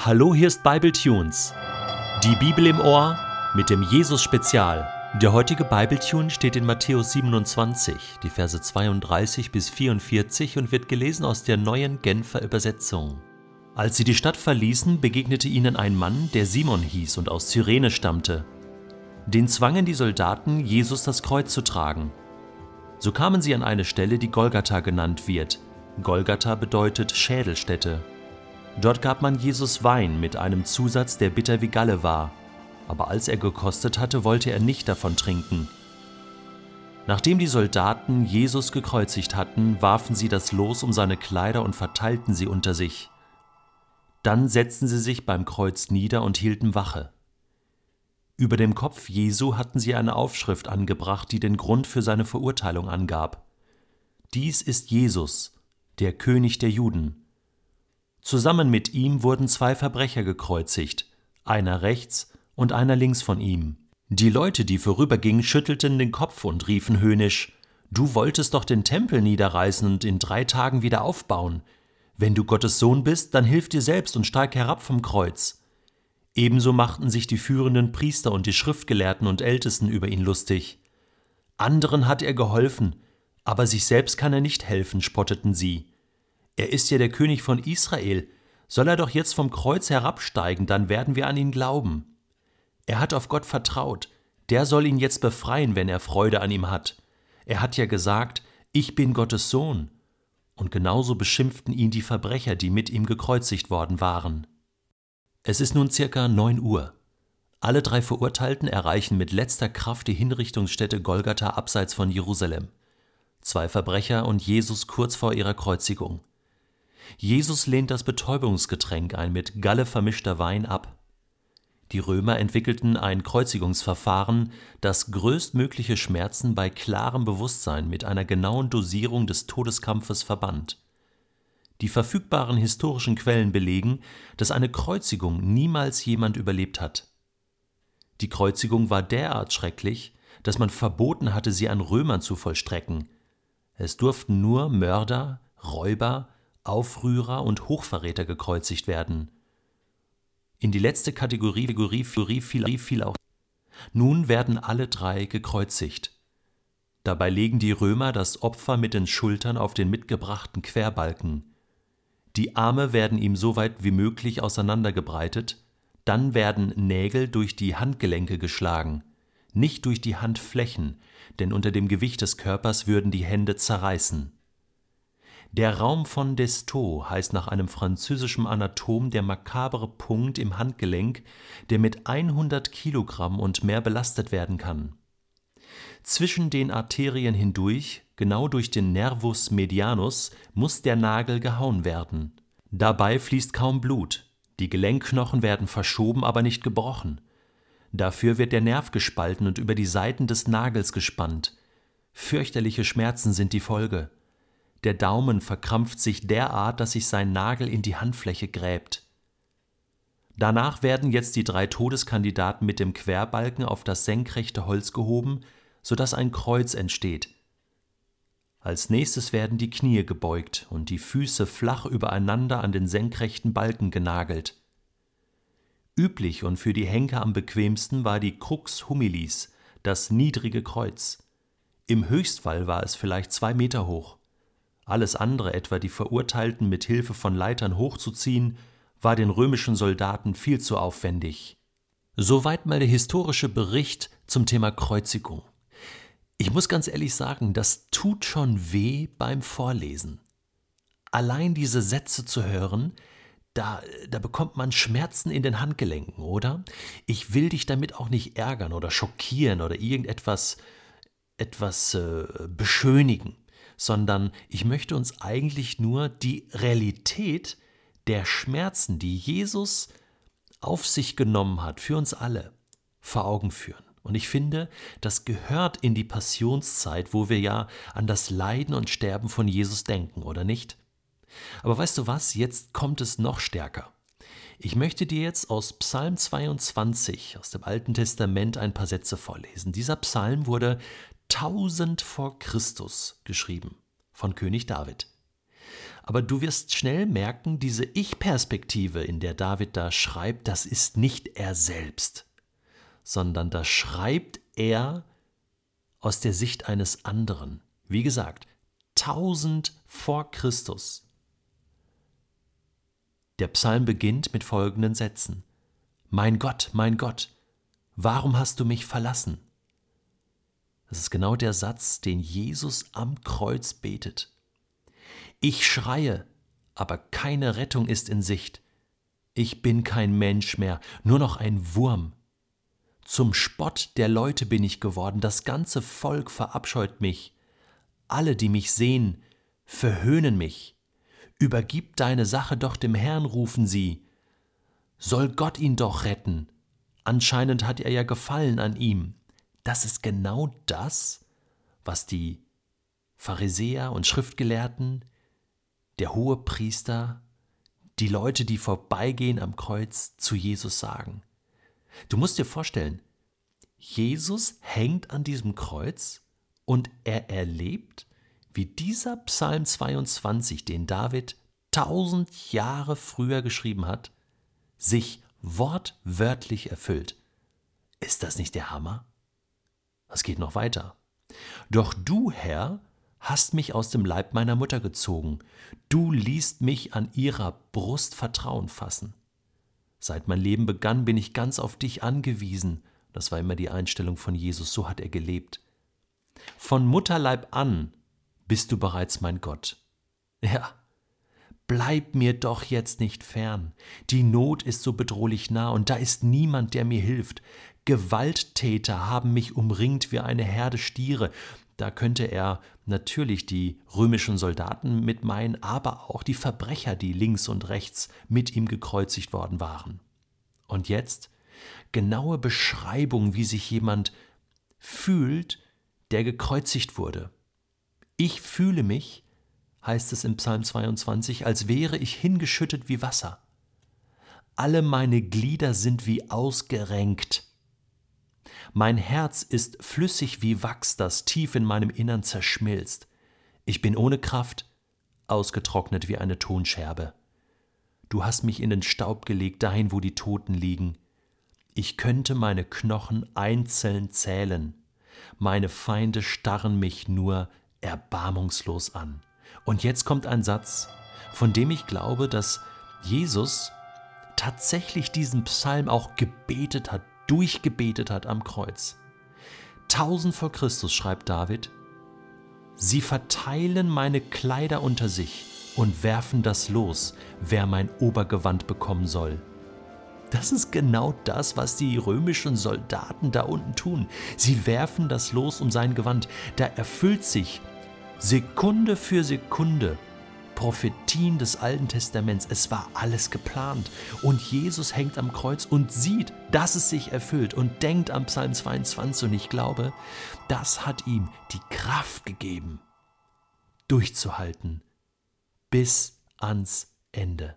Hallo, hier ist Bible Tunes. Die Bibel im Ohr mit dem Jesus Spezial. Der heutige Bible Tune steht in Matthäus 27, die Verse 32 bis 44 und wird gelesen aus der neuen Genfer Übersetzung. Als sie die Stadt verließen, begegnete ihnen ein Mann, der Simon hieß und aus Cyrene stammte. Den zwangen die Soldaten, Jesus das Kreuz zu tragen. So kamen sie an eine Stelle, die Golgatha genannt wird. Golgatha bedeutet Schädelstätte. Dort gab man Jesus Wein mit einem Zusatz, der bitter wie Galle war, aber als er gekostet hatte, wollte er nicht davon trinken. Nachdem die Soldaten Jesus gekreuzigt hatten, warfen sie das Los um seine Kleider und verteilten sie unter sich. Dann setzten sie sich beim Kreuz nieder und hielten Wache. Über dem Kopf Jesu hatten sie eine Aufschrift angebracht, die den Grund für seine Verurteilung angab. Dies ist Jesus, der König der Juden. Zusammen mit ihm wurden zwei Verbrecher gekreuzigt, einer rechts und einer links von ihm. Die Leute, die vorübergingen, schüttelten den Kopf und riefen höhnisch Du wolltest doch den Tempel niederreißen und in drei Tagen wieder aufbauen. Wenn du Gottes Sohn bist, dann hilf dir selbst und steig herab vom Kreuz. Ebenso machten sich die führenden Priester und die Schriftgelehrten und Ältesten über ihn lustig. Anderen hat er geholfen, aber sich selbst kann er nicht helfen, spotteten sie. Er ist ja der König von Israel. Soll er doch jetzt vom Kreuz herabsteigen, dann werden wir an ihn glauben. Er hat auf Gott vertraut. Der soll ihn jetzt befreien, wenn er Freude an ihm hat. Er hat ja gesagt, ich bin Gottes Sohn. Und genauso beschimpften ihn die Verbrecher, die mit ihm gekreuzigt worden waren. Es ist nun circa neun Uhr. Alle drei Verurteilten erreichen mit letzter Kraft die Hinrichtungsstätte Golgatha abseits von Jerusalem. Zwei Verbrecher und Jesus kurz vor ihrer Kreuzigung. Jesus lehnt das Betäubungsgetränk, ein mit Galle vermischter Wein, ab. Die Römer entwickelten ein Kreuzigungsverfahren, das größtmögliche Schmerzen bei klarem Bewusstsein mit einer genauen Dosierung des Todeskampfes verband. Die verfügbaren historischen Quellen belegen, dass eine Kreuzigung niemals jemand überlebt hat. Die Kreuzigung war derart schrecklich, dass man verboten hatte, sie an Römern zu vollstrecken. Es durften nur Mörder, Räuber, Aufrührer und Hochverräter gekreuzigt werden. In die letzte Kategorie, fiel auch. Nun werden alle drei gekreuzigt. Dabei legen die Römer das Opfer mit den Schultern auf den mitgebrachten Querbalken. Die Arme werden ihm so weit wie möglich auseinandergebreitet, dann werden Nägel durch die Handgelenke geschlagen, nicht durch die Handflächen, denn unter dem Gewicht des Körpers würden die Hände zerreißen. Der Raum von Destow heißt nach einem französischen Anatom der makabere Punkt im Handgelenk, der mit 100 Kilogramm und mehr belastet werden kann. Zwischen den Arterien hindurch, genau durch den Nervus medianus, muss der Nagel gehauen werden. Dabei fließt kaum Blut. Die Gelenkknochen werden verschoben, aber nicht gebrochen. Dafür wird der Nerv gespalten und über die Seiten des Nagels gespannt. Fürchterliche Schmerzen sind die Folge. Der Daumen verkrampft sich derart, dass sich sein Nagel in die Handfläche gräbt. Danach werden jetzt die drei Todeskandidaten mit dem Querbalken auf das senkrechte Holz gehoben, sodass ein Kreuz entsteht. Als nächstes werden die Knie gebeugt und die Füße flach übereinander an den senkrechten Balken genagelt. Üblich und für die Henker am bequemsten war die Crux humilis, das niedrige Kreuz. Im Höchstfall war es vielleicht zwei Meter hoch. Alles andere, etwa die Verurteilten mit Hilfe von Leitern hochzuziehen, war den römischen Soldaten viel zu aufwendig. Soweit mal der historische Bericht zum Thema Kreuzigung. Ich muss ganz ehrlich sagen, das tut schon weh beim Vorlesen. Allein diese Sätze zu hören, da, da bekommt man Schmerzen in den Handgelenken, oder? Ich will dich damit auch nicht ärgern oder schockieren oder irgendetwas etwas äh, beschönigen sondern ich möchte uns eigentlich nur die Realität der Schmerzen, die Jesus auf sich genommen hat, für uns alle, vor Augen führen. Und ich finde, das gehört in die Passionszeit, wo wir ja an das Leiden und Sterben von Jesus denken, oder nicht? Aber weißt du was, jetzt kommt es noch stärker. Ich möchte dir jetzt aus Psalm 22 aus dem Alten Testament ein paar Sätze vorlesen. Dieser Psalm wurde 1000 vor Christus geschrieben von König David. Aber du wirst schnell merken, diese Ich-Perspektive, in der David da schreibt, das ist nicht er selbst, sondern da schreibt er aus der Sicht eines anderen. Wie gesagt, 1000 vor Christus. Der Psalm beginnt mit folgenden Sätzen. Mein Gott, mein Gott, warum hast du mich verlassen? Das ist genau der Satz, den Jesus am Kreuz betet. Ich schreie, aber keine Rettung ist in Sicht. Ich bin kein Mensch mehr, nur noch ein Wurm. Zum Spott der Leute bin ich geworden, das ganze Volk verabscheut mich. Alle, die mich sehen, verhöhnen mich. Übergib deine Sache doch dem Herrn, rufen sie. Soll Gott ihn doch retten? Anscheinend hat er ja Gefallen an ihm. Das ist genau das, was die Pharisäer und Schriftgelehrten, der hohe Priester, die Leute, die vorbeigehen am Kreuz, zu Jesus sagen. Du musst dir vorstellen, Jesus hängt an diesem Kreuz und er erlebt, wie dieser Psalm 22, den David tausend Jahre früher geschrieben hat, sich wortwörtlich erfüllt. Ist das nicht der Hammer? Es geht noch weiter. Doch du, Herr, hast mich aus dem Leib meiner Mutter gezogen. Du ließt mich an ihrer Brust Vertrauen fassen. Seit mein Leben begann, bin ich ganz auf dich angewiesen. Das war immer die Einstellung von Jesus, so hat er gelebt. Von Mutterleib an bist du bereits mein Gott. Ja, bleib mir doch jetzt nicht fern. Die Not ist so bedrohlich nah und da ist niemand, der mir hilft. Gewalttäter haben mich umringt wie eine Herde Stiere. Da könnte er natürlich die römischen Soldaten mit meinen, aber auch die Verbrecher, die links und rechts mit ihm gekreuzigt worden waren. Und jetzt genaue Beschreibung, wie sich jemand fühlt, der gekreuzigt wurde. Ich fühle mich, heißt es im Psalm 22, als wäre ich hingeschüttet wie Wasser. Alle meine Glieder sind wie ausgerenkt. Mein Herz ist flüssig wie Wachs, das tief in meinem Innern zerschmilzt. Ich bin ohne Kraft, ausgetrocknet wie eine Tonscherbe. Du hast mich in den Staub gelegt, dahin, wo die Toten liegen. Ich könnte meine Knochen einzeln zählen. Meine Feinde starren mich nur erbarmungslos an. Und jetzt kommt ein Satz, von dem ich glaube, dass Jesus tatsächlich diesen Psalm auch gebetet hat, durchgebetet hat am Kreuz. Tausend vor Christus schreibt David, Sie verteilen meine Kleider unter sich und werfen das los, wer mein Obergewand bekommen soll. Das ist genau das, was die römischen Soldaten da unten tun. Sie werfen das los um sein Gewand. Da erfüllt sich Sekunde für Sekunde Prophetien des Alten Testaments. Es war alles geplant. Und Jesus hängt am Kreuz und sieht, dass es sich erfüllt und denkt am Psalm 22. Und ich glaube, das hat ihm die Kraft gegeben, durchzuhalten bis ans Ende.